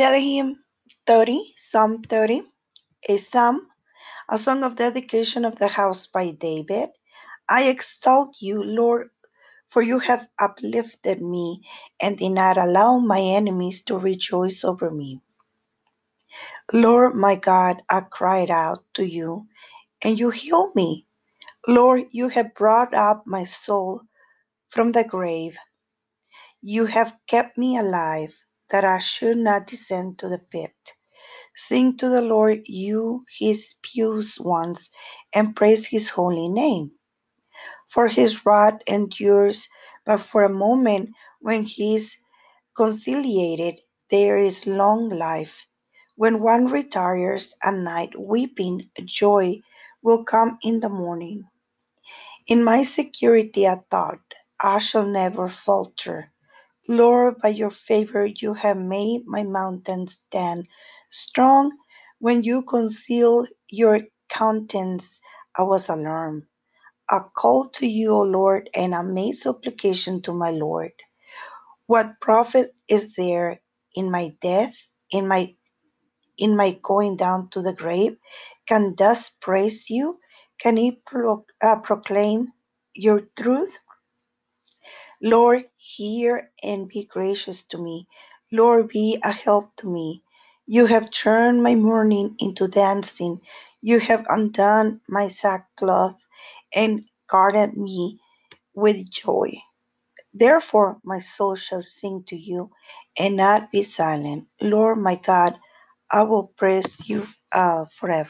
Tehillim 30, Psalm 30, a psalm, a song of dedication of the house by David. I exalt you, Lord, for you have uplifted me and did not allow my enemies to rejoice over me. Lord my God, I cried out to you, and you healed me. Lord, you have brought up my soul from the grave. You have kept me alive, that I should not descend to the pit. Sing to the Lord, you his pious ones, and praise his holy name. For his wrath endures but for a moment, when he is conciliated, there is long life. When one retires at night weeping, joy will come in the morning. In my security I thought, I shall never falter. Lord, by your favor you have made my mountains stand strong. When you concealed your countenance, I was alarmed. I called to you, O Lord, and I made supplication to my Lord. What profit is there in my death, in my in my going down to the grave? Can dust praise you? Can he pro- uh, proclaim your truth? Lord, hear and be gracious to me. Lord, be a help to me. You have turned my mourning into dancing. You have undone my sackcloth and guarded me with joy. Therefore, my soul shall sing to you and not be silent. Lord, my God, I will praise you uh, forever.